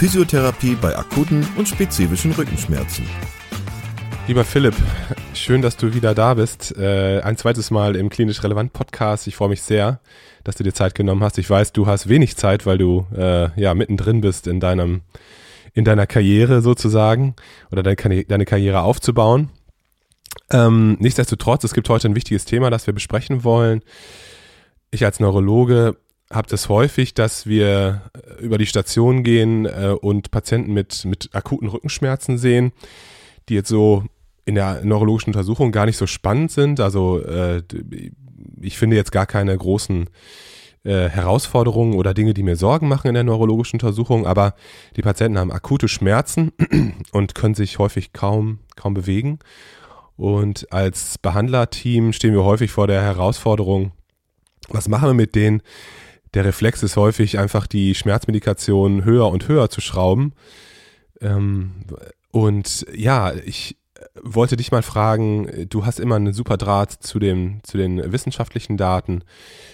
Physiotherapie bei akuten und spezifischen Rückenschmerzen. Lieber Philipp, schön, dass du wieder da bist. Äh, ein zweites Mal im Klinisch Relevant Podcast. Ich freue mich sehr, dass du dir Zeit genommen hast. Ich weiß, du hast wenig Zeit, weil du äh, ja mittendrin bist in deinem in deiner Karriere sozusagen oder deine, deine Karriere aufzubauen. Ähm, nichtsdestotrotz, es gibt heute ein wichtiges Thema, das wir besprechen wollen. Ich als Neurologe habe das häufig, dass wir äh, über die Station gehen äh, und Patienten mit, mit akuten Rückenschmerzen sehen, die jetzt so in der neurologischen Untersuchung gar nicht so spannend sind. Also äh, ich finde jetzt gar keine großen äh, Herausforderungen oder Dinge, die mir Sorgen machen in der neurologischen Untersuchung, aber die Patienten haben akute Schmerzen und können sich häufig kaum, kaum bewegen. Und als Behandlerteam stehen wir häufig vor der Herausforderung, was machen wir mit denen? Der Reflex ist häufig einfach die Schmerzmedikation höher und höher zu schrauben. Ähm, und ja, ich wollte dich mal fragen, du hast immer einen super Draht zu, dem, zu den wissenschaftlichen Daten,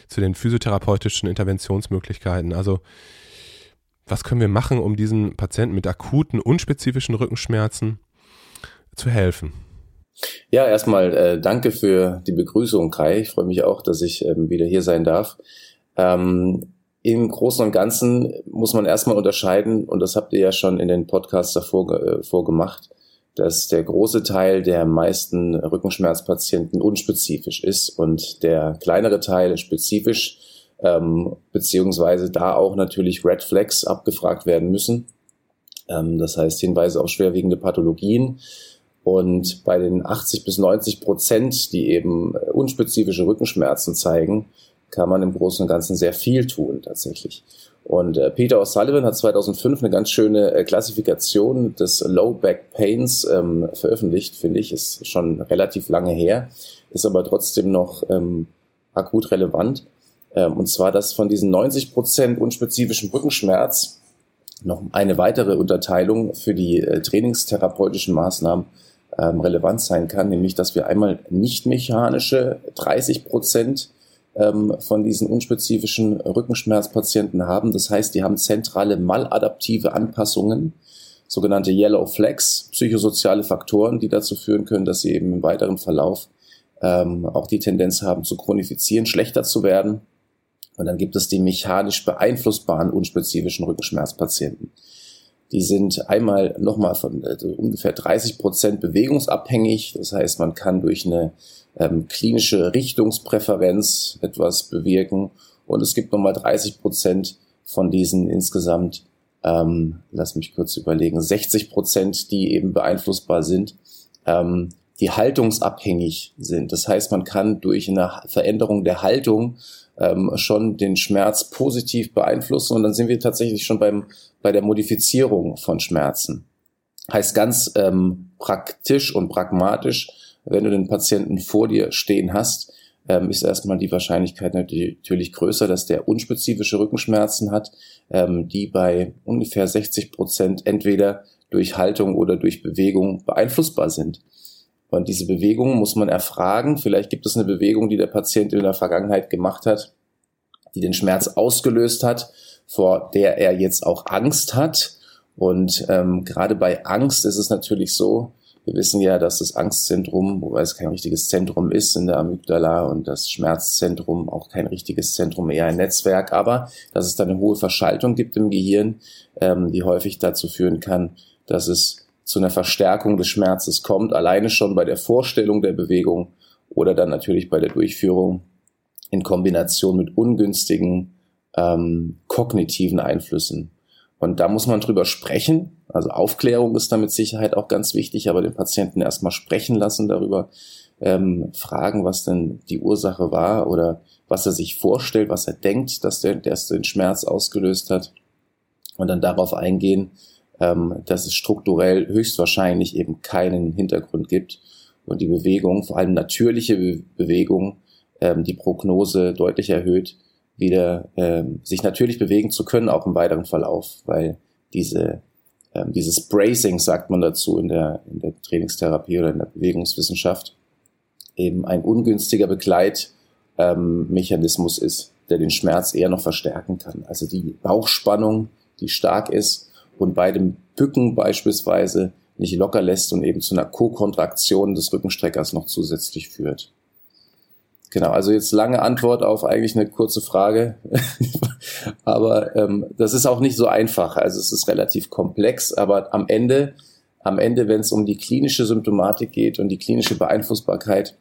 zu den physiotherapeutischen Interventionsmöglichkeiten. Also was können wir machen, um diesen Patienten mit akuten, unspezifischen Rückenschmerzen zu helfen? Ja, erstmal äh, danke für die Begrüßung, Kai. Ich freue mich auch, dass ich ähm, wieder hier sein darf. Ähm, Im Großen und Ganzen muss man erstmal unterscheiden, und das habt ihr ja schon in den Podcasts davor äh, vorgemacht, dass der große Teil der meisten Rückenschmerzpatienten unspezifisch ist und der kleinere Teil spezifisch, ähm, beziehungsweise da auch natürlich Red Flags abgefragt werden müssen. Ähm, das heißt Hinweise auf schwerwiegende Pathologien. Und bei den 80 bis 90 Prozent, die eben unspezifische Rückenschmerzen zeigen, kann man im Großen und Ganzen sehr viel tun tatsächlich. Und äh, Peter O'Sullivan hat 2005 eine ganz schöne äh, Klassifikation des Low Back Pains ähm, veröffentlicht, finde ich, ist schon relativ lange her, ist aber trotzdem noch ähm, akut relevant. Ähm, und zwar, dass von diesen 90 Prozent unspezifischen Rückenschmerz noch eine weitere Unterteilung für die äh, trainingstherapeutischen Maßnahmen ähm, relevant sein kann, nämlich dass wir einmal nicht mechanische 30 Prozent von diesen unspezifischen Rückenschmerzpatienten haben. Das heißt, die haben zentrale maladaptive Anpassungen, sogenannte Yellow Flags, psychosoziale Faktoren, die dazu führen können, dass sie eben im weiteren Verlauf ähm, auch die Tendenz haben zu chronifizieren, schlechter zu werden. Und dann gibt es die mechanisch beeinflussbaren unspezifischen Rückenschmerzpatienten. Die sind einmal nochmal von also ungefähr 30 Prozent bewegungsabhängig. Das heißt, man kann durch eine ähm, klinische Richtungspräferenz etwas bewirken. Und es gibt nochmal 30 Prozent von diesen insgesamt, ähm, lass mich kurz überlegen, 60 Prozent, die eben beeinflussbar sind, ähm, die haltungsabhängig sind. Das heißt, man kann durch eine Veränderung der Haltung ähm, schon den Schmerz positiv beeinflussen und dann sind wir tatsächlich schon beim, bei der Modifizierung von Schmerzen. Heißt ganz ähm, praktisch und pragmatisch, wenn du den Patienten vor dir stehen hast, ähm, ist erstmal die Wahrscheinlichkeit natürlich größer, dass der unspezifische Rückenschmerzen hat, ähm, die bei ungefähr 60 Prozent entweder durch Haltung oder durch Bewegung beeinflussbar sind. Und diese Bewegung muss man erfragen. Vielleicht gibt es eine Bewegung, die der Patient in der Vergangenheit gemacht hat, die den Schmerz ausgelöst hat, vor der er jetzt auch Angst hat. Und ähm, gerade bei Angst ist es natürlich so, wir wissen ja, dass das Angstzentrum, wobei es kein richtiges Zentrum ist in der Amygdala und das Schmerzzentrum auch kein richtiges Zentrum, eher ein Netzwerk, aber dass es da eine hohe Verschaltung gibt im Gehirn, ähm, die häufig dazu führen kann, dass es zu einer Verstärkung des Schmerzes kommt, alleine schon bei der Vorstellung der Bewegung oder dann natürlich bei der Durchführung in Kombination mit ungünstigen ähm, kognitiven Einflüssen. Und da muss man drüber sprechen. Also Aufklärung ist da mit Sicherheit auch ganz wichtig, aber den Patienten erstmal sprechen lassen darüber, ähm, fragen, was denn die Ursache war oder was er sich vorstellt, was er denkt, dass der, der den Schmerz ausgelöst hat und dann darauf eingehen, ähm, dass es strukturell höchstwahrscheinlich eben keinen Hintergrund gibt und die Bewegung, vor allem natürliche Be Bewegung, ähm, die Prognose deutlich erhöht, wieder ähm, sich natürlich bewegen zu können, auch im weiteren Verlauf, weil diese ähm, dieses Bracing, sagt man dazu in der, in der Trainingstherapie oder in der Bewegungswissenschaft, eben ein ungünstiger Begleitmechanismus ähm, ist, der den Schmerz eher noch verstärken kann. Also die Bauchspannung, die stark ist und bei dem Bücken beispielsweise nicht locker lässt und eben zu einer Co-Kontraktion des Rückenstreckers noch zusätzlich führt. Genau, also jetzt lange Antwort auf eigentlich eine kurze Frage. aber ähm, das ist auch nicht so einfach. Also es ist relativ komplex, aber am Ende, am Ende, wenn es um die klinische Symptomatik geht und die klinische Beeinflussbarkeit,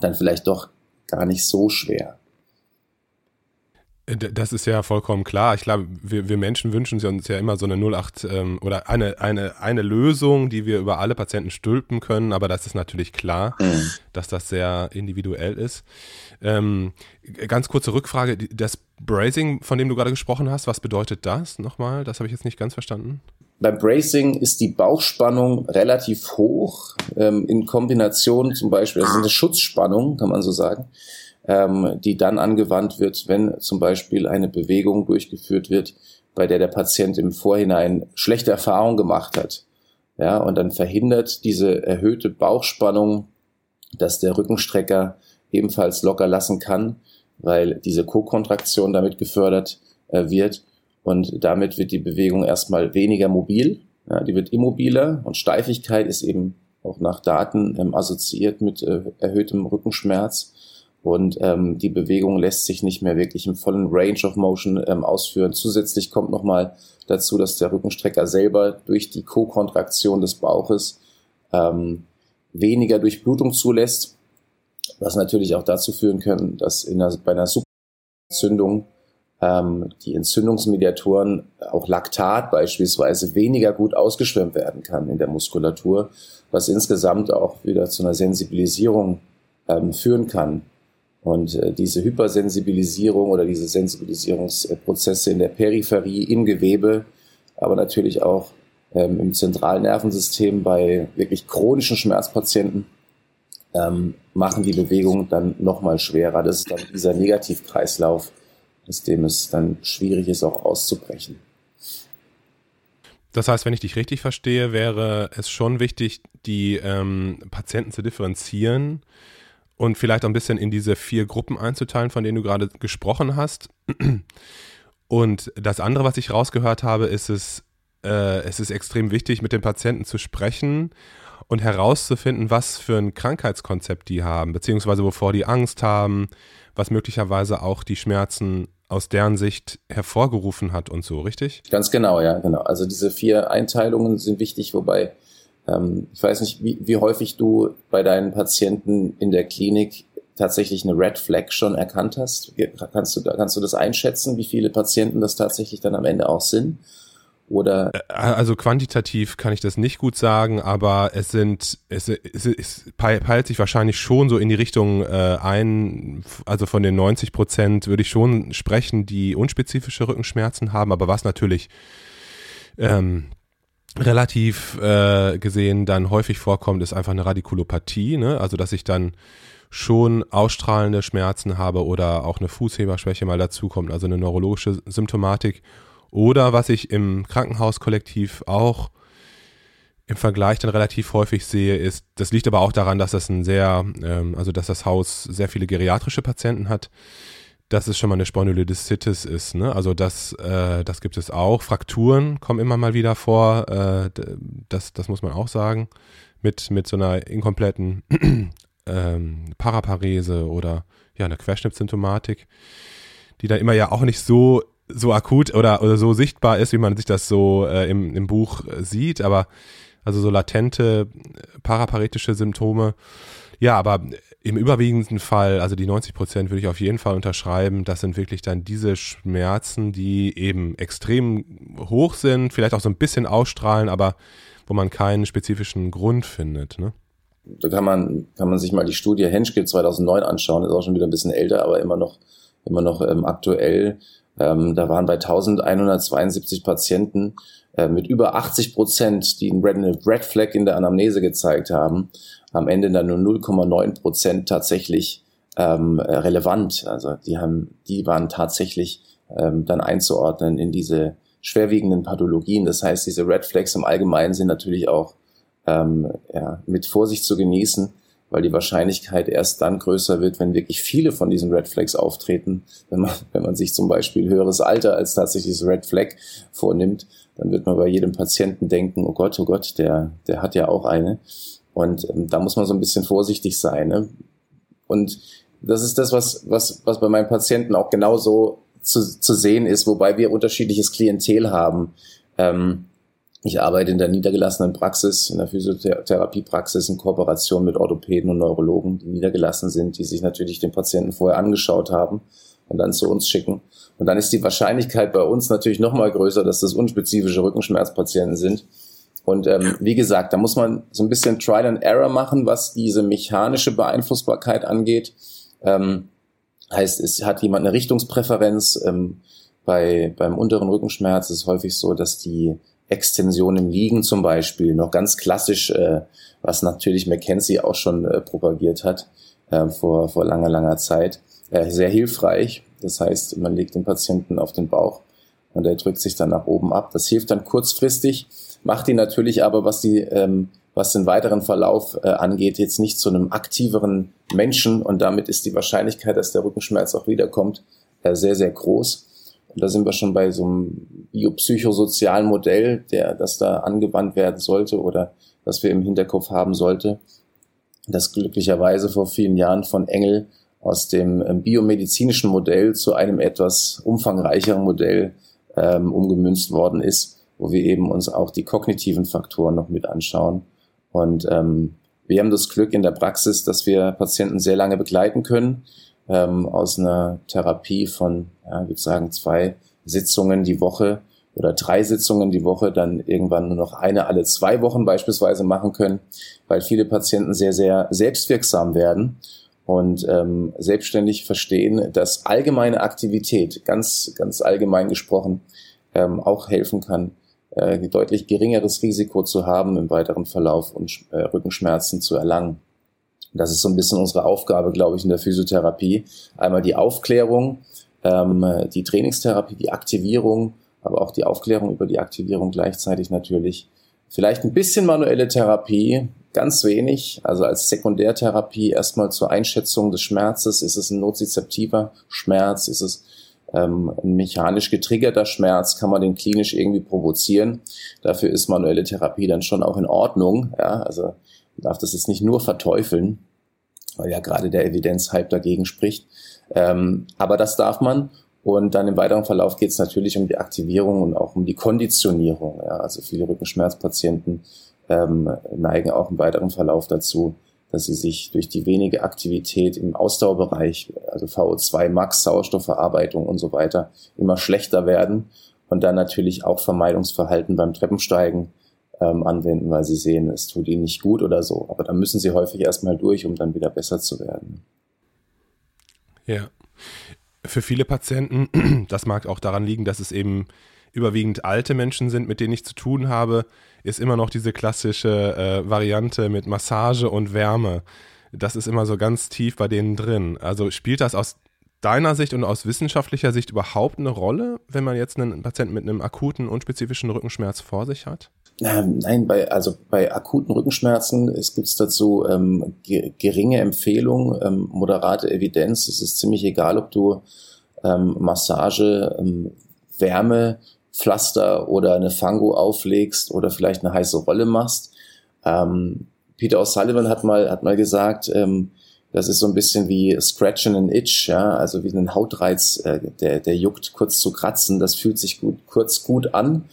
dann vielleicht doch gar nicht so schwer. Äh, das ist ja vollkommen klar. Ich glaube, wir, wir Menschen wünschen uns ja immer so eine 08 ähm, oder eine, eine, eine Lösung, die wir über alle Patienten stülpen können, aber das ist natürlich klar, mhm. dass das sehr individuell ist. Ähm, ganz kurze Rückfrage, das Bracing, von dem du gerade gesprochen hast, was bedeutet das nochmal? Das habe ich jetzt nicht ganz verstanden. Beim Bracing ist die Bauchspannung relativ hoch, ähm, in Kombination zum Beispiel, das ist eine Schutzspannung, kann man so sagen ähm, die dann angewandt wird, wenn zum Beispiel eine Bewegung durchgeführt wird, bei der der Patient im Vorhinein schlechte Erfahrungen gemacht hat. Ja, und dann verhindert diese erhöhte Bauchspannung, dass der Rückenstrecker ebenfalls locker lassen kann, weil diese Co-Kontraktion damit gefördert äh, wird. Und damit wird die Bewegung erstmal weniger mobil. Ja, die wird immobiler und Steifigkeit ist eben auch nach Daten ähm, assoziiert mit äh, erhöhtem Rückenschmerz und ähm, die Bewegung lässt sich nicht mehr wirklich im vollen Range of Motion ähm, ausführen. Zusätzlich kommt nochmal dazu, dass der Rückenstrecker selber durch die Co-Kontraktion des Bauches ähm, weniger Durchblutung zulässt, was natürlich auch dazu führen kann, dass in einer, bei einer Superentzündung ähm, die Entzündungsmediatoren, auch Laktat beispielsweise, weniger gut ausgeschwemmt werden kann in der Muskulatur, was insgesamt auch wieder zu einer Sensibilisierung ähm, führen kann. Und äh, diese Hypersensibilisierung oder diese Sensibilisierungsprozesse in der Peripherie, im Gewebe, aber natürlich auch ähm, im zentralen Nervensystem bei wirklich chronischen Schmerzpatienten, ähm, machen die Bewegung dann nochmal schwerer. Das ist dann dieser Negativkreislauf, aus dem es dann schwierig ist, auch auszubrechen. Das heißt, wenn ich dich richtig verstehe, wäre es schon wichtig, die ähm, Patienten zu differenzieren und vielleicht auch ein bisschen in diese vier Gruppen einzuteilen, von denen du gerade gesprochen hast. Und das andere, was ich rausgehört habe, ist es, äh, es ist extrem wichtig, mit den Patienten zu sprechen und herauszufinden, was für ein Krankheitskonzept die haben, beziehungsweise wovor die Angst haben, was möglicherweise auch die Schmerzen aus deren Sicht hervorgerufen hat und so, richtig? Ganz genau, ja, genau. Also diese vier Einteilungen sind wichtig, wobei ähm, ich weiß nicht, wie, wie häufig du bei deinen Patienten in der Klinik tatsächlich eine Red Flag schon erkannt hast. Kannst du, kannst du das einschätzen, wie viele Patienten das tatsächlich dann am Ende auch sind? Oder äh, also quantitativ kann ich das nicht gut sagen, aber es sind es, es, es peilt sich wahrscheinlich schon so in die Richtung äh, ein, also von den 90 Prozent würde ich schon sprechen, die unspezifische Rückenschmerzen haben, aber was natürlich ähm, relativ äh, gesehen dann häufig vorkommt, ist einfach eine Radikulopathie, ne? also dass ich dann schon ausstrahlende Schmerzen habe oder auch eine Fußheberschwäche mal dazukommt, also eine neurologische Symptomatik. Oder was ich im Krankenhauskollektiv auch im Vergleich dann relativ häufig sehe, ist, das liegt aber auch daran, dass das ein sehr, ähm, also dass das Haus sehr viele geriatrische Patienten hat, dass es schon mal eine Spondylolisthesis ist. Ne? Also das, äh, das gibt es auch. Frakturen kommen immer mal wieder vor. Äh, das, das muss man auch sagen. Mit, mit so einer inkompletten ähm, Paraparese oder ja, einer Querschnittssymptomatik, die dann immer ja auch nicht so, so akut oder, oder so sichtbar ist, wie man sich das so äh, im, im Buch sieht. Aber also so latente paraparetische Symptome. Ja, aber im überwiegenden Fall, also die 90 Prozent würde ich auf jeden Fall unterschreiben, das sind wirklich dann diese Schmerzen, die eben extrem hoch sind, vielleicht auch so ein bisschen ausstrahlen, aber wo man keinen spezifischen Grund findet. Ne? Da kann man, kann man sich mal die Studie Henschke 2009 anschauen, ist auch schon wieder ein bisschen älter, aber immer noch, immer noch ähm, aktuell. Ähm, da waren bei 1172 Patienten äh, mit über 80 Prozent, die einen Red Flag in der Anamnese gezeigt haben, am Ende dann nur 0,9 Prozent tatsächlich ähm, relevant. Also die haben, die waren tatsächlich ähm, dann einzuordnen in diese schwerwiegenden Pathologien. Das heißt, diese Red Flags im Allgemeinen sind natürlich auch ähm, ja, mit Vorsicht zu genießen, weil die Wahrscheinlichkeit erst dann größer wird, wenn wirklich viele von diesen Red Flags auftreten. Wenn man, wenn man sich zum Beispiel höheres Alter als tatsächlich Red Flag vornimmt, dann wird man bei jedem Patienten denken, oh Gott, oh Gott, der, der hat ja auch eine. Und ähm, da muss man so ein bisschen vorsichtig sein. Ne? Und das ist das, was, was, was bei meinen Patienten auch genauso zu, zu sehen ist, wobei wir unterschiedliches Klientel haben. Ähm, ich arbeite in der niedergelassenen Praxis, in der Physiotherapiepraxis in Kooperation mit Orthopäden und Neurologen, die niedergelassen sind, die sich natürlich den Patienten vorher angeschaut haben und dann zu uns schicken. Und dann ist die Wahrscheinlichkeit bei uns natürlich noch mal größer, dass das unspezifische Rückenschmerzpatienten sind. Und ähm, wie gesagt, da muss man so ein bisschen Trial and Error machen, was diese mechanische Beeinflussbarkeit angeht. Ähm, heißt, es hat jemand eine Richtungspräferenz. Ähm, bei, beim unteren Rückenschmerz ist es häufig so, dass die Extension im Liegen zum Beispiel, noch ganz klassisch, äh, was natürlich McKenzie auch schon äh, propagiert hat äh, vor, vor langer, langer Zeit, sehr hilfreich. Das heißt, man legt den Patienten auf den Bauch und er drückt sich dann nach oben ab. Das hilft dann kurzfristig, macht ihn natürlich aber, was die ähm, was den weiteren Verlauf äh, angeht, jetzt nicht zu einem aktiveren Menschen und damit ist die Wahrscheinlichkeit, dass der Rückenschmerz auch wiederkommt, äh, sehr, sehr groß. Und da sind wir schon bei so einem biopsychosozialen Modell, der, das da angewandt werden sollte oder das wir im Hinterkopf haben sollte, das glücklicherweise vor vielen Jahren von Engel aus dem ähm, biomedizinischen Modell zu einem etwas umfangreicheren Modell ähm, umgemünzt worden ist, wo wir eben uns auch die kognitiven Faktoren noch mit anschauen. Und ähm, wir haben das Glück in der Praxis, dass wir Patienten sehr lange begleiten können ähm, aus einer Therapie von, ja, ich würde sagen, zwei Sitzungen die Woche oder drei Sitzungen die Woche dann irgendwann nur noch eine alle zwei Wochen beispielsweise machen können, weil viele Patienten sehr, sehr selbstwirksam werden und ähm, selbstständig verstehen, dass allgemeine Aktivität, ganz, ganz allgemein gesprochen, ähm, auch helfen kann, äh, deutlich geringeres Risiko zu haben im weiteren Verlauf und äh, Rückenschmerzen zu erlangen. Das ist so ein bisschen unsere Aufgabe, glaube ich, in der Physiotherapie. Einmal die Aufklärung, ähm, die Trainingstherapie, die Aktivierung, aber auch die Aufklärung über die Aktivierung gleichzeitig natürlich. Vielleicht ein bisschen manuelle Therapie, ganz wenig, also als Sekundärtherapie erstmal zur Einschätzung des Schmerzes. Ist es ein nozizeptiver Schmerz? Ist es ähm, ein mechanisch getriggerter Schmerz? Kann man den klinisch irgendwie provozieren? Dafür ist manuelle Therapie dann schon auch in Ordnung. Ja, also darf das jetzt nicht nur verteufeln, weil ja gerade der Evidenzhype dagegen spricht. Ähm, aber das darf man. Und dann im weiteren Verlauf geht es natürlich um die Aktivierung und auch um die Konditionierung. Ja. Also viele Rückenschmerzpatienten ähm, neigen auch im weiteren Verlauf dazu, dass sie sich durch die wenige Aktivität im Ausdauerbereich, also VO2 Max, Sauerstoffverarbeitung und so weiter, immer schlechter werden und dann natürlich auch Vermeidungsverhalten beim Treppensteigen ähm, anwenden, weil sie sehen, es tut ihnen nicht gut oder so. Aber da müssen sie häufig erstmal durch, um dann wieder besser zu werden. Ja. Für viele Patienten, das mag auch daran liegen, dass es eben überwiegend alte Menschen sind, mit denen ich zu tun habe, ist immer noch diese klassische äh, Variante mit Massage und Wärme. Das ist immer so ganz tief bei denen drin. Also spielt das aus deiner Sicht und aus wissenschaftlicher Sicht überhaupt eine Rolle, wenn man jetzt einen Patienten mit einem akuten, unspezifischen Rückenschmerz vor sich hat? Ähm, nein, bei, also bei akuten Rückenschmerzen es gibt dazu ähm, ge geringe Empfehlungen, ähm, moderate Evidenz. Es ist ziemlich egal, ob du ähm, Massage, ähm, Wärme, Pflaster oder eine Fango auflegst oder vielleicht eine heiße Rolle machst. Ähm, Peter O'Sullivan hat mal, hat mal gesagt, ähm, das ist so ein bisschen wie Scratching an Itch, ja, also wie ein Hautreiz, äh, der, der juckt kurz zu kratzen, das fühlt sich gut, kurz gut an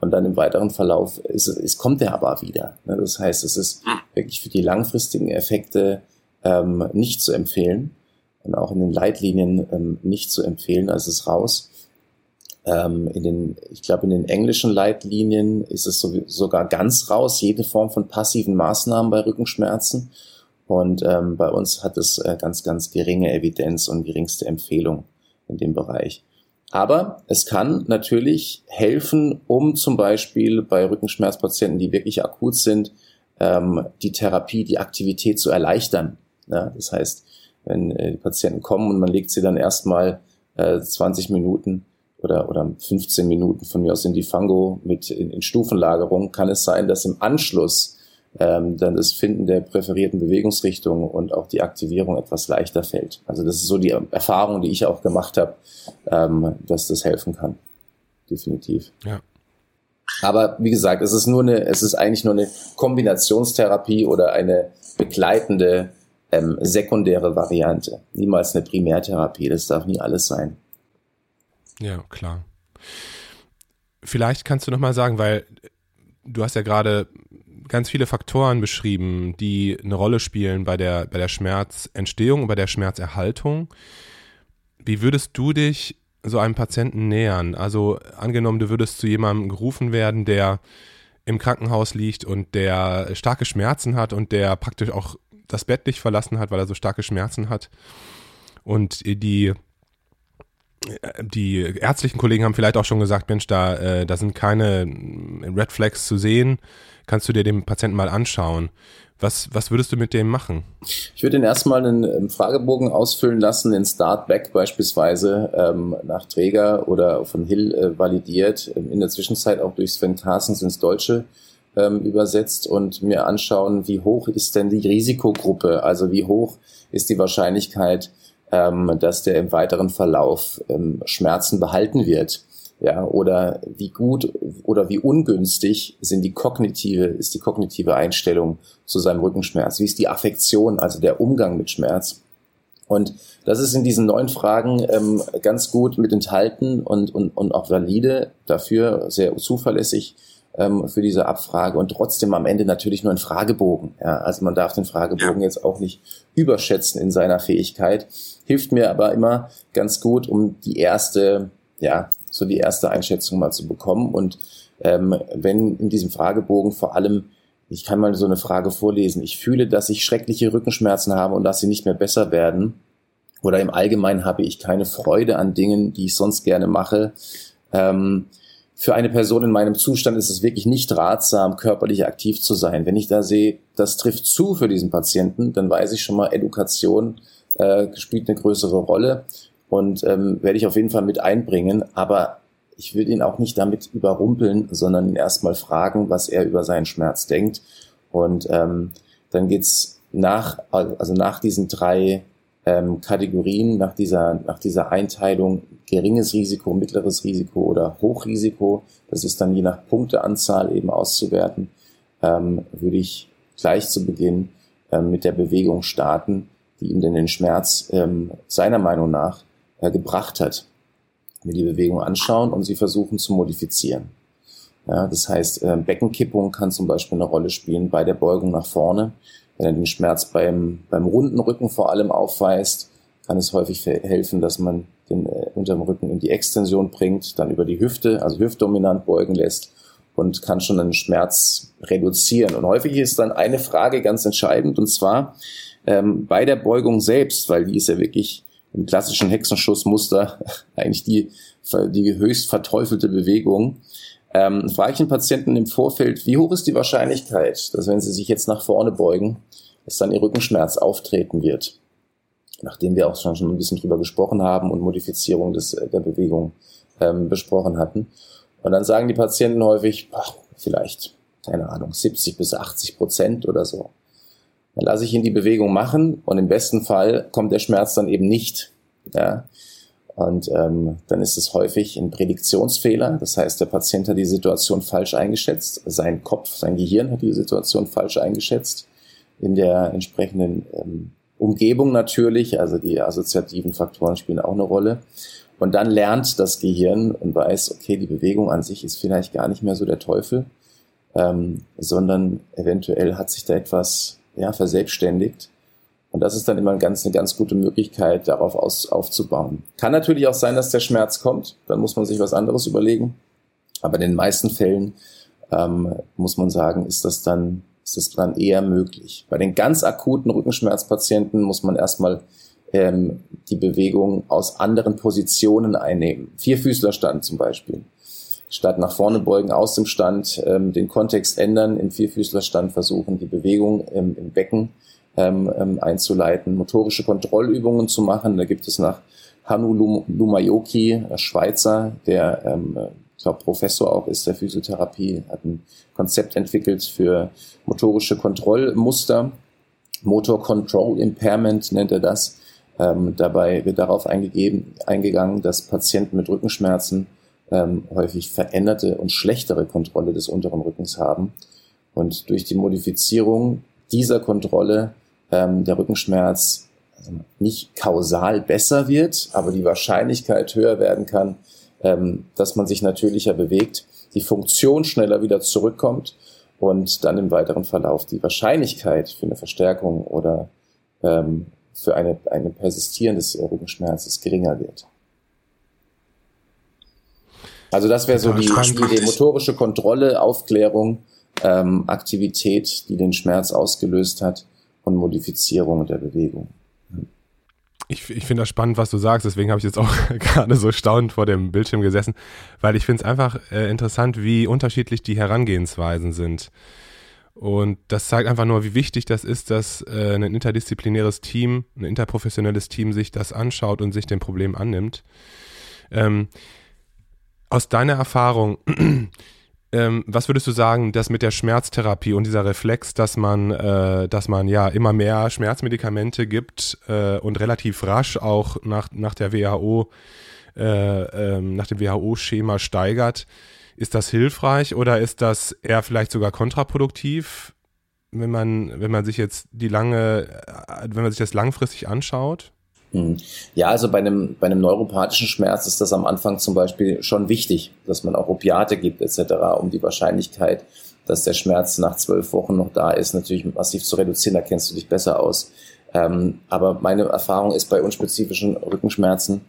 und dann im weiteren Verlauf ist, es kommt er aber wieder. Ne? Das heißt, es ist wirklich für die langfristigen Effekte ähm, nicht zu empfehlen und auch in den Leitlinien ähm, nicht zu empfehlen, also es ist raus. Ähm, in den, ich glaube, in den englischen Leitlinien ist es so, sogar ganz raus, jede Form von passiven Maßnahmen bei Rückenschmerzen. Und ähm, bei uns hat es äh, ganz, ganz geringe Evidenz und geringste Empfehlung in dem Bereich. Aber es kann natürlich helfen, um zum Beispiel bei Rückenschmerzpatienten, die wirklich akut sind, ähm, die Therapie, die Aktivität zu erleichtern. Ja, das heißt, wenn äh, die Patienten kommen und man legt sie dann erstmal äh, 20 Minuten oder, oder 15 Minuten von mir aus in die Fango mit in, in Stufenlagerung, kann es sein, dass im Anschluss ähm, dann das Finden der präferierten Bewegungsrichtung und auch die Aktivierung etwas leichter fällt. Also das ist so die Erfahrung, die ich auch gemacht habe, ähm, dass das helfen kann. Definitiv. Ja. Aber wie gesagt, es ist nur eine, es ist eigentlich nur eine Kombinationstherapie oder eine begleitende ähm, sekundäre Variante. Niemals eine Primärtherapie. Das darf nie alles sein. Ja, klar. Vielleicht kannst du noch mal sagen, weil du hast ja gerade ganz viele Faktoren beschrieben, die eine Rolle spielen bei der, bei der Schmerzentstehung und bei der Schmerzerhaltung. Wie würdest du dich so einem Patienten nähern? Also angenommen, du würdest zu jemandem gerufen werden, der im Krankenhaus liegt und der starke Schmerzen hat und der praktisch auch das Bett nicht verlassen hat, weil er so starke Schmerzen hat. Und die die ärztlichen Kollegen haben vielleicht auch schon gesagt, Mensch, da, äh, da sind keine Red Flags zu sehen. Kannst du dir den Patienten mal anschauen? Was, was würdest du mit dem machen? Ich würde ihn erstmal einen Fragebogen ausfüllen lassen, den Startback beispielsweise ähm, nach Träger oder von Hill äh, validiert, in der Zwischenzeit auch durch Sven Carstens ins Deutsche ähm, übersetzt und mir anschauen, wie hoch ist denn die Risikogruppe, also wie hoch ist die Wahrscheinlichkeit, ähm, dass der im weiteren Verlauf ähm, Schmerzen behalten wird. Ja, oder wie gut oder wie ungünstig sind die kognitive, ist die kognitive Einstellung zu seinem Rückenschmerz? Wie ist die Affektion, also der Umgang mit Schmerz? Und das ist in diesen neun Fragen ähm, ganz gut mit enthalten und, und, und auch valide, dafür sehr zuverlässig ähm, für diese Abfrage und trotzdem am Ende natürlich nur ein Fragebogen. Ja, also man darf den Fragebogen jetzt auch nicht überschätzen in seiner Fähigkeit. Hilft mir aber immer ganz gut, um die erste, ja, so die erste Einschätzung mal zu bekommen. Und ähm, wenn in diesem Fragebogen vor allem ich kann mal so eine Frage vorlesen. Ich fühle, dass ich schreckliche Rückenschmerzen habe und dass sie nicht mehr besser werden. Oder im Allgemeinen habe ich keine Freude an Dingen, die ich sonst gerne mache. Ähm, für eine Person in meinem Zustand ist es wirklich nicht ratsam, körperlich aktiv zu sein. Wenn ich da sehe, das trifft zu für diesen Patienten, dann weiß ich schon mal, Education äh, spielt eine größere Rolle und ähm, werde ich auf jeden Fall mit einbringen. Aber ich will ihn auch nicht damit überrumpeln, sondern ihn erstmal fragen, was er über seinen Schmerz denkt. Und ähm, dann geht's nach, also nach diesen drei ähm, Kategorien nach dieser, nach dieser Einteilung geringes Risiko, mittleres Risiko oder Hochrisiko, das ist dann je nach Punkteanzahl eben auszuwerten, ähm, würde ich gleich zu Beginn ähm, mit der Bewegung starten, die ihm denn den Schmerz ähm, seiner Meinung nach äh, gebracht hat. Mir die Bewegung anschauen und sie versuchen zu modifizieren. Ja, das heißt, äh, Beckenkippung kann zum Beispiel eine Rolle spielen bei der Beugung nach vorne. Wenn er den Schmerz beim, beim runden Rücken vor allem aufweist, kann es häufig helfen, dass man den äh, unteren Rücken in die Extension bringt, dann über die Hüfte, also hüftdominant beugen lässt und kann schon einen Schmerz reduzieren. Und häufig ist dann eine Frage ganz entscheidend, und zwar ähm, bei der Beugung selbst, weil die ist ja wirklich im klassischen Hexenschussmuster eigentlich die, die höchst verteufelte Bewegung ähm, frage ich den Patienten im Vorfeld, wie hoch ist die Wahrscheinlichkeit, dass wenn sie sich jetzt nach vorne beugen, dass dann ihr Rückenschmerz auftreten wird? Nachdem wir auch schon, ein bisschen drüber gesprochen haben und Modifizierung des, äh, der Bewegung ähm, besprochen hatten. Und dann sagen die Patienten häufig, ach, vielleicht, keine Ahnung, 70 bis 80 Prozent oder so. Dann lasse ich ihn die Bewegung machen und im besten Fall kommt der Schmerz dann eben nicht. Ja. Und ähm, dann ist es häufig ein Prädiktionsfehler. Das heißt, der Patient hat die Situation falsch eingeschätzt. Sein Kopf, sein Gehirn hat die Situation falsch eingeschätzt. In der entsprechenden ähm, Umgebung natürlich, also die assoziativen Faktoren spielen auch eine Rolle. Und dann lernt das Gehirn und weiß, okay, die Bewegung an sich ist vielleicht gar nicht mehr so der Teufel, ähm, sondern eventuell hat sich da etwas ja, verselbstständigt und das ist dann immer eine ganz, eine ganz gute Möglichkeit, darauf aus, aufzubauen. Kann natürlich auch sein, dass der Schmerz kommt. Dann muss man sich was anderes überlegen. Aber in den meisten Fällen ähm, muss man sagen, ist das dann ist das dann eher möglich. Bei den ganz akuten Rückenschmerzpatienten muss man erstmal ähm, die Bewegung aus anderen Positionen einnehmen. Vierfüßlerstand zum Beispiel. Statt nach vorne beugen aus dem Stand, ähm, den Kontext ändern, im Vierfüßlerstand versuchen, die Bewegung im, im Becken ähm, ähm, einzuleiten, motorische Kontrollübungen zu machen. Da gibt es nach Hanu Lumayoki, Schweizer, der ähm, ich glaube, Professor auch ist der Physiotherapie, hat ein Konzept entwickelt für motorische Kontrollmuster. Motor Control Impairment nennt er das. Ähm, dabei wird darauf eingegeben, eingegangen, dass Patienten mit Rückenschmerzen ähm, häufig veränderte und schlechtere Kontrolle des unteren Rückens haben. Und durch die Modifizierung dieser Kontrolle ähm, der Rückenschmerz also nicht kausal besser wird, aber die Wahrscheinlichkeit höher werden kann, ähm, dass man sich natürlicher bewegt, die Funktion schneller wieder zurückkommt und dann im weiteren Verlauf die Wahrscheinlichkeit für eine Verstärkung oder ähm, für eine, eine Persistieren des Rückenschmerzes geringer wird. Also das wäre so die, die motorische Kontrolle, Aufklärung, ähm, Aktivität, die den Schmerz ausgelöst hat und Modifizierung der Bewegung. Ich, ich finde das spannend, was du sagst, deswegen habe ich jetzt auch gerade so staunend vor dem Bildschirm gesessen, weil ich finde es einfach äh, interessant, wie unterschiedlich die Herangehensweisen sind. Und das zeigt einfach nur, wie wichtig das ist, dass äh, ein interdisziplinäres Team, ein interprofessionelles Team sich das anschaut und sich dem Problem annimmt. Ähm, aus deiner Erfahrung, ähm, was würdest du sagen, dass mit der Schmerztherapie und dieser Reflex, dass man, äh, dass man ja immer mehr Schmerzmedikamente gibt äh, und relativ rasch auch nach, nach der WHO, äh, ähm, nach dem WHO-Schema steigert, ist das hilfreich oder ist das eher vielleicht sogar kontraproduktiv, wenn man, wenn man sich jetzt die lange, äh, wenn man sich das langfristig anschaut? Hm. Ja, also bei einem, bei einem neuropathischen Schmerz ist das am Anfang zum Beispiel schon wichtig, dass man auch Opiate gibt etc., um die Wahrscheinlichkeit, dass der Schmerz nach zwölf Wochen noch da ist, natürlich massiv zu reduzieren. Da kennst du dich besser aus. Ähm, aber meine Erfahrung ist bei unspezifischen Rückenschmerzen,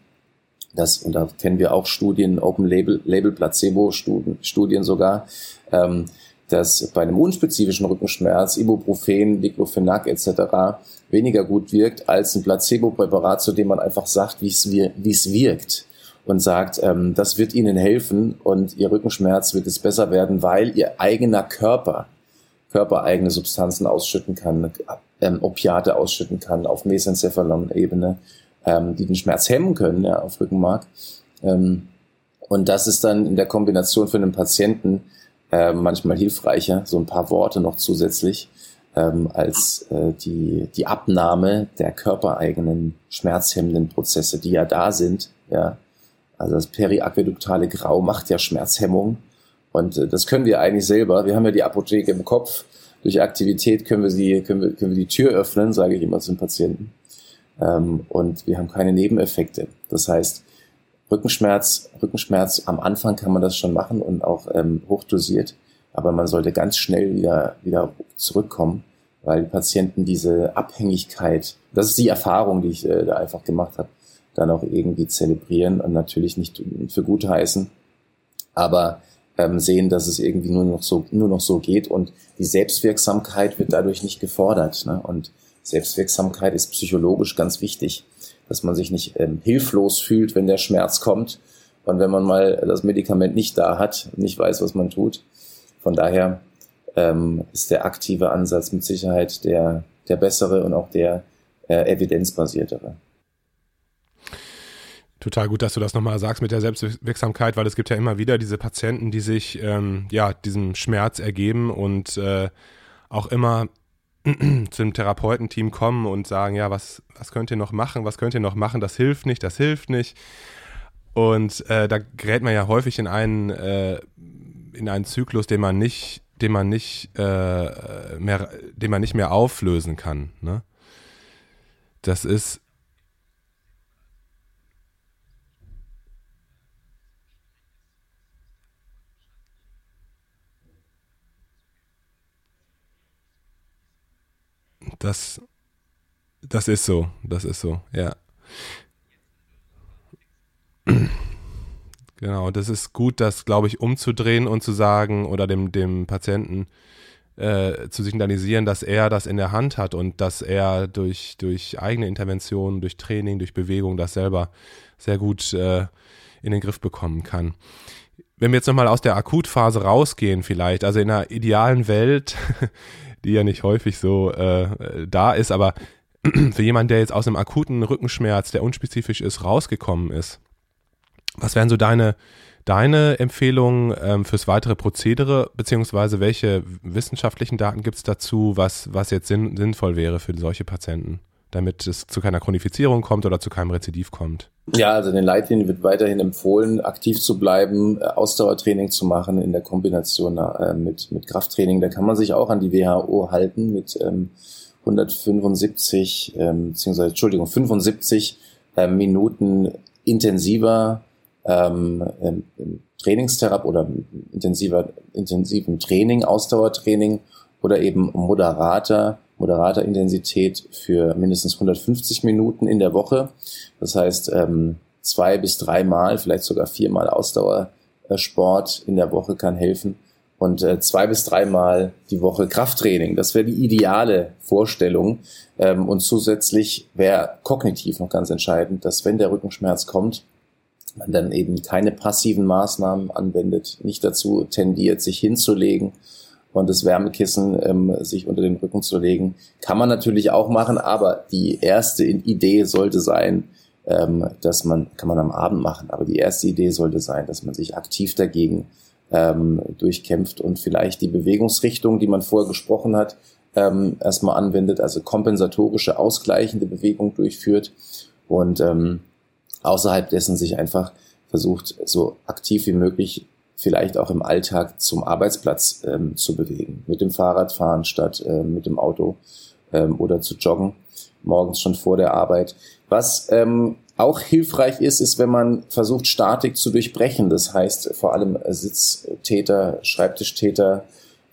dass, und da kennen wir auch Studien, Open Label, Label Placebo Studien sogar, ähm, dass bei einem unspezifischen Rückenschmerz Ibuprofen, Diclofenac etc. weniger gut wirkt als ein Placebo-Präparat, zu dem man einfach sagt, wie es wirkt und sagt, ähm, das wird Ihnen helfen und Ihr Rückenschmerz wird es besser werden, weil Ihr eigener Körper körpereigene Substanzen ausschütten kann, ähm, Opiate ausschütten kann auf Mesencephalon-Ebene, ähm, die den Schmerz hemmen können ja, auf Rückenmark. Ähm, und das ist dann in der Kombination für einen Patienten äh, manchmal hilfreicher, so ein paar Worte noch zusätzlich, ähm, als äh, die, die Abnahme der körpereigenen schmerzhemmenden Prozesse, die ja da sind. Ja. Also das periaqueduktale Grau macht ja Schmerzhemmung. Und äh, das können wir eigentlich selber. Wir haben ja die Apotheke im Kopf. Durch Aktivität können wir sie, können wir, können wir die Tür öffnen, sage ich immer zum Patienten. Ähm, und wir haben keine Nebeneffekte. Das heißt, Rückenschmerz, Rückenschmerz am Anfang kann man das schon machen und auch ähm, hochdosiert, aber man sollte ganz schnell wieder, wieder zurückkommen, weil die Patienten diese Abhängigkeit, das ist die Erfahrung, die ich äh, da einfach gemacht habe, dann auch irgendwie zelebrieren und natürlich nicht für gut heißen, aber ähm, sehen, dass es irgendwie nur noch so, nur noch so geht und die Selbstwirksamkeit wird dadurch nicht gefordert. Ne? Und Selbstwirksamkeit ist psychologisch ganz wichtig dass man sich nicht ähm, hilflos fühlt, wenn der Schmerz kommt und wenn man mal das Medikament nicht da hat, nicht weiß, was man tut. Von daher ähm, ist der aktive Ansatz mit Sicherheit der, der bessere und auch der äh, evidenzbasiertere. Total gut, dass du das nochmal sagst mit der Selbstwirksamkeit, weil es gibt ja immer wieder diese Patienten, die sich ähm, ja diesem Schmerz ergeben und äh, auch immer zum Therapeutenteam kommen und sagen, ja, was, was könnt ihr noch machen, was könnt ihr noch machen, das hilft nicht, das hilft nicht. Und äh, da gerät man ja häufig in einen, äh, in einen Zyklus, den man nicht, den man nicht äh, mehr, den man nicht mehr auflösen kann. Ne? Das ist Das, das ist so, das ist so, ja. Genau, das ist gut, das, glaube ich, umzudrehen und zu sagen oder dem, dem Patienten äh, zu signalisieren, dass er das in der Hand hat und dass er durch, durch eigene Interventionen, durch Training, durch Bewegung das selber sehr gut äh, in den Griff bekommen kann. Wenn wir jetzt nochmal aus der Akutphase rausgehen vielleicht, also in einer idealen Welt, die ja nicht häufig so äh, da ist, aber für jemanden, der jetzt aus einem akuten Rückenschmerz, der unspezifisch ist, rausgekommen ist, was wären so deine, deine Empfehlungen ähm, fürs weitere Prozedere, beziehungsweise welche wissenschaftlichen Daten gibt es dazu, was, was jetzt sinn, sinnvoll wäre für solche Patienten, damit es zu keiner Chronifizierung kommt oder zu keinem Rezidiv kommt? Ja, also den Leitlinien wird weiterhin empfohlen, aktiv zu bleiben, äh, Ausdauertraining zu machen in der Kombination äh, mit, mit Krafttraining. Da kann man sich auch an die WHO halten mit ähm, 175, ähm, beziehungsweise, Entschuldigung, 75 äh, Minuten intensiver ähm, ähm, Trainingstherapie oder intensiver, intensiven Training, Ausdauertraining oder eben moderater, moderater Intensität für mindestens 150 Minuten in der Woche. Das heißt, ähm, zwei bis dreimal, vielleicht sogar viermal Ausdauersport in der Woche kann helfen und äh, zwei bis dreimal die Woche Krafttraining. Das wäre die ideale Vorstellung. Ähm, und zusätzlich wäre kognitiv noch ganz entscheidend, dass wenn der Rückenschmerz kommt, man dann eben keine passiven Maßnahmen anwendet, nicht dazu tendiert, sich hinzulegen und das Wärmekissen ähm, sich unter den Rücken zu legen. Kann man natürlich auch machen, aber die erste Idee sollte sein, ähm, dass man, kann man am Abend machen, aber die erste Idee sollte sein, dass man sich aktiv dagegen ähm, durchkämpft und vielleicht die Bewegungsrichtung, die man vorher gesprochen hat, ähm, erstmal anwendet, also kompensatorische, ausgleichende Bewegung durchführt und ähm, außerhalb dessen sich einfach versucht, so aktiv wie möglich vielleicht auch im Alltag zum Arbeitsplatz ähm, zu bewegen. Mit dem Fahrrad fahren statt äh, mit dem Auto ähm, oder zu joggen, morgens schon vor der Arbeit. Was ähm, auch hilfreich ist, ist, wenn man versucht, Statik zu durchbrechen. Das heißt, vor allem Sitztäter, Schreibtischtäter,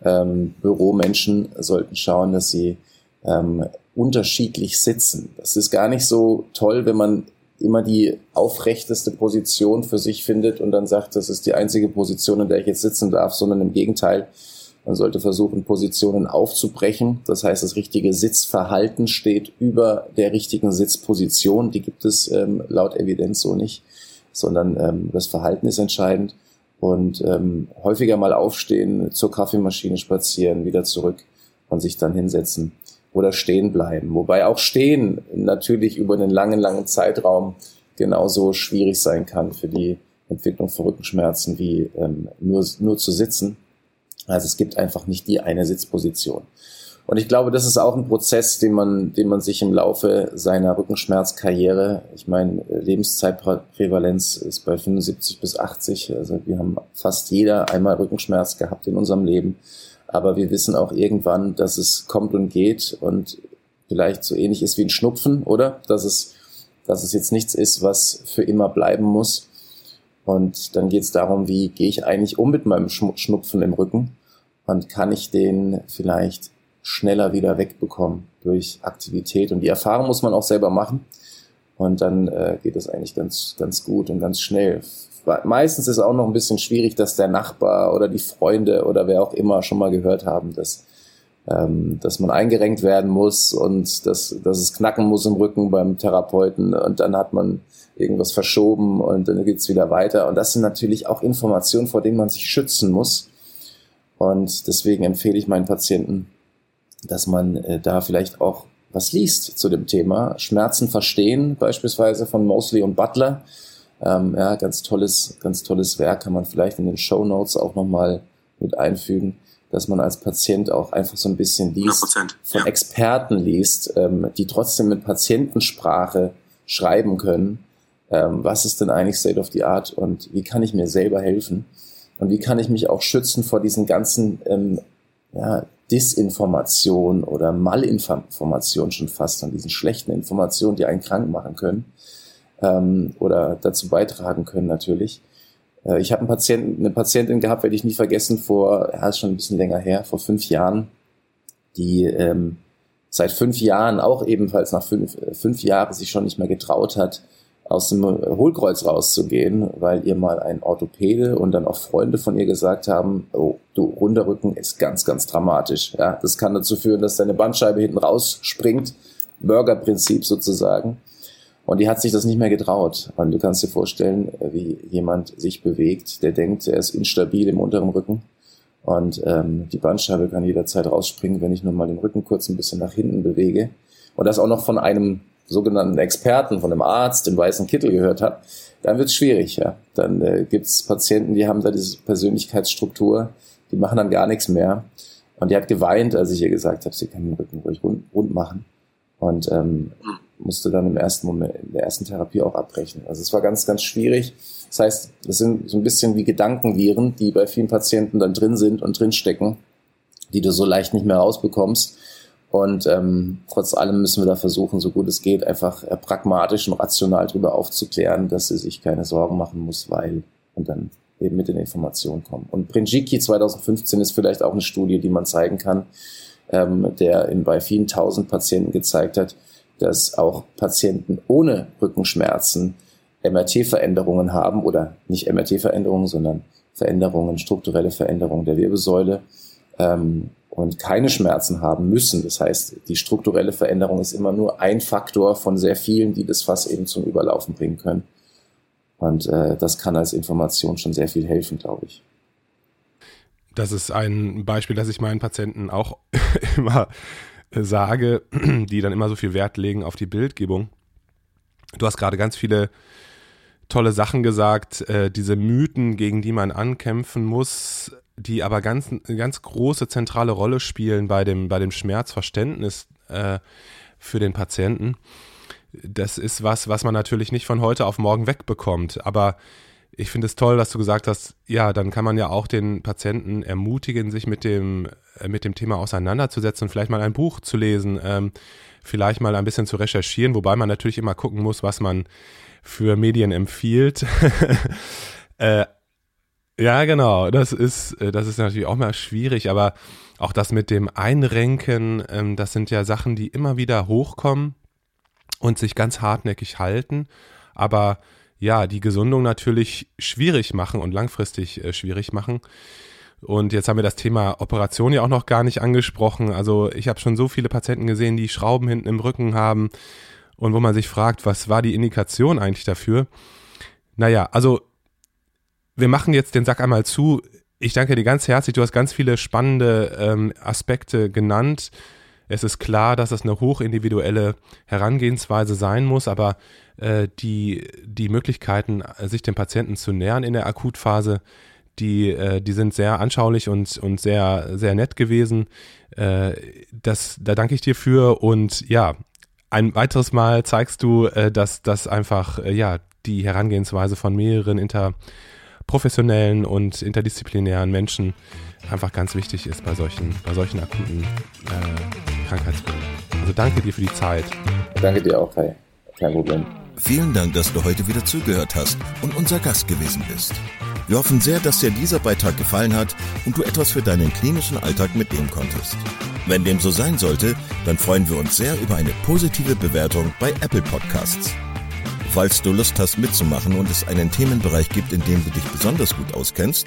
ähm, Büromenschen sollten schauen, dass sie ähm, unterschiedlich sitzen. Das ist gar nicht so toll, wenn man immer die aufrechteste Position für sich findet und dann sagt, das ist die einzige Position, in der ich jetzt sitzen darf, sondern im Gegenteil, man sollte versuchen, Positionen aufzubrechen. Das heißt, das richtige Sitzverhalten steht über der richtigen Sitzposition. Die gibt es ähm, laut Evidenz so nicht, sondern ähm, das Verhalten ist entscheidend. Und ähm, häufiger mal aufstehen, zur Kaffeemaschine spazieren, wieder zurück und sich dann hinsetzen oder stehen bleiben. Wobei auch stehen natürlich über einen langen, langen Zeitraum genauso schwierig sein kann für die Entwicklung von Rückenschmerzen wie ähm, nur, nur zu sitzen. Also es gibt einfach nicht die eine Sitzposition. Und ich glaube, das ist auch ein Prozess, den man, den man sich im Laufe seiner Rückenschmerzkarriere, ich meine, Lebenszeitprävalenz ist bei 75 bis 80, also wir haben fast jeder einmal Rückenschmerz gehabt in unserem Leben, aber wir wissen auch irgendwann, dass es kommt und geht und vielleicht so ähnlich ist wie ein Schnupfen, oder? Dass es, dass es jetzt nichts ist, was für immer bleiben muss. Und dann geht es darum, wie gehe ich eigentlich um mit meinem Schnupfen im Rücken und kann ich den vielleicht schneller wieder wegbekommen durch Aktivität. Und die Erfahrung muss man auch selber machen. Und dann äh, geht es eigentlich ganz, ganz gut und ganz schnell. Meistens ist auch noch ein bisschen schwierig, dass der Nachbar oder die Freunde oder wer auch immer schon mal gehört haben, dass, ähm, dass man eingerenkt werden muss und dass, dass es knacken muss im Rücken beim Therapeuten. Und dann hat man irgendwas verschoben und dann geht's wieder weiter. Und das sind natürlich auch Informationen, vor denen man sich schützen muss. Und deswegen empfehle ich meinen Patienten, dass man äh, da vielleicht auch was liest zu dem Thema. Schmerzen verstehen, beispielsweise von Mosley und Butler. Ähm, ja, ganz tolles, ganz tolles Werk kann man vielleicht in den Show Notes auch nochmal mit einfügen, dass man als Patient auch einfach so ein bisschen liest, von ja. Experten liest, ähm, die trotzdem mit Patientensprache schreiben können. Ähm, was ist denn eigentlich State of the Art und wie kann ich mir selber helfen? Und wie kann ich mich auch schützen vor diesen ganzen ähm, ja, Disinformation oder Malinformation schon fast, an diesen schlechten Informationen, die einen krank machen können ähm, oder dazu beitragen können natürlich. Äh, ich habe einen Patienten, eine Patientin gehabt, werde ich nie vergessen, vor, ja, ist schon ein bisschen länger her, vor fünf Jahren, die ähm, seit fünf Jahren auch ebenfalls nach fünf, äh, fünf Jahren sich schon nicht mehr getraut hat, aus dem Hohlkreuz rauszugehen, weil ihr mal ein Orthopäde und dann auch Freunde von ihr gesagt haben, oh, du, runder Rücken ist ganz, ganz dramatisch. Ja, das kann dazu führen, dass deine Bandscheibe hinten rausspringt. Burger-Prinzip sozusagen. Und die hat sich das nicht mehr getraut. Und du kannst dir vorstellen, wie jemand sich bewegt, der denkt, er ist instabil im unteren Rücken. Und ähm, die Bandscheibe kann jederzeit rausspringen, wenn ich nur mal den Rücken kurz ein bisschen nach hinten bewege. Und das auch noch von einem sogenannten Experten, von einem Arzt im weißen Kittel gehört hat, dann wird es schwierig. Ja. Dann äh, gibt es Patienten, die haben da diese Persönlichkeitsstruktur, die machen dann gar nichts mehr. Und die hat geweint, als ich ihr gesagt habe, sie kann den Rücken ruhig rund, rund machen. Und ähm, musste dann im ersten Moment, in der ersten Therapie auch abbrechen. Also es war ganz, ganz schwierig. Das heißt, es sind so ein bisschen wie Gedankenviren, die bei vielen Patienten dann drin sind und drinstecken, die du so leicht nicht mehr rausbekommst. Und ähm, trotz allem müssen wir da versuchen, so gut es geht, einfach äh, pragmatisch und rational darüber aufzuklären, dass sie sich keine Sorgen machen muss, weil und dann eben mit den Informationen kommen. Und Prinjiki 2015 ist vielleicht auch eine Studie, die man zeigen kann, ähm, der in, bei vielen tausend Patienten gezeigt hat, dass auch Patienten ohne Rückenschmerzen MRT-Veränderungen haben oder nicht MRT-Veränderungen, sondern Veränderungen, strukturelle Veränderungen der Wirbelsäule ähm, und keine Schmerzen haben müssen. Das heißt, die strukturelle Veränderung ist immer nur ein Faktor von sehr vielen, die das Fass eben zum Überlaufen bringen können. Und äh, das kann als Information schon sehr viel helfen, glaube ich. Das ist ein Beispiel, das ich meinen Patienten auch immer sage, die dann immer so viel Wert legen auf die Bildgebung. Du hast gerade ganz viele tolle Sachen gesagt, äh, diese Mythen, gegen die man ankämpfen muss, die aber ganz, eine ganz große zentrale Rolle spielen bei dem, bei dem Schmerzverständnis äh, für den Patienten. Das ist was, was man natürlich nicht von heute auf morgen wegbekommt. Aber ich finde es toll, dass du gesagt hast, ja, dann kann man ja auch den Patienten ermutigen, sich mit dem, äh, mit dem Thema auseinanderzusetzen und vielleicht mal ein Buch zu lesen, ähm, vielleicht mal ein bisschen zu recherchieren, wobei man natürlich immer gucken muss, was man für Medien empfiehlt. äh, ja, genau, das ist, äh, das ist natürlich auch mal schwierig, aber auch das mit dem Einrenken, ähm, das sind ja Sachen, die immer wieder hochkommen und sich ganz hartnäckig halten, aber ja, die Gesundung natürlich schwierig machen und langfristig äh, schwierig machen. Und jetzt haben wir das Thema Operation ja auch noch gar nicht angesprochen. Also ich habe schon so viele Patienten gesehen, die Schrauben hinten im Rücken haben und wo man sich fragt, was war die Indikation eigentlich dafür? Naja, also wir machen jetzt den Sack einmal zu. Ich danke dir ganz herzlich. Du hast ganz viele spannende ähm, Aspekte genannt. Es ist klar, dass es eine hochindividuelle Herangehensweise sein muss, aber äh, die, die Möglichkeiten, sich dem Patienten zu nähern in der Akutphase, die, äh, die sind sehr anschaulich und, und sehr, sehr nett gewesen. Äh, das, da danke ich dir für und ja, ein weiteres Mal zeigst du, äh, dass das einfach ja die Herangehensweise von mehreren interprofessionellen und interdisziplinären Menschen einfach ganz wichtig ist bei solchen, bei solchen akuten äh, Krankheitsbildern. Also danke dir für die Zeit. Danke dir auch, Kai. Kein Problem. Vielen Dank, dass du heute wieder zugehört hast und unser Gast gewesen bist. Wir hoffen sehr, dass dir dieser Beitrag gefallen hat und du etwas für deinen klinischen Alltag mitnehmen konntest. Wenn dem so sein sollte, dann freuen wir uns sehr über eine positive Bewertung bei Apple Podcasts. Falls du Lust hast mitzumachen und es einen Themenbereich gibt, in dem du dich besonders gut auskennst,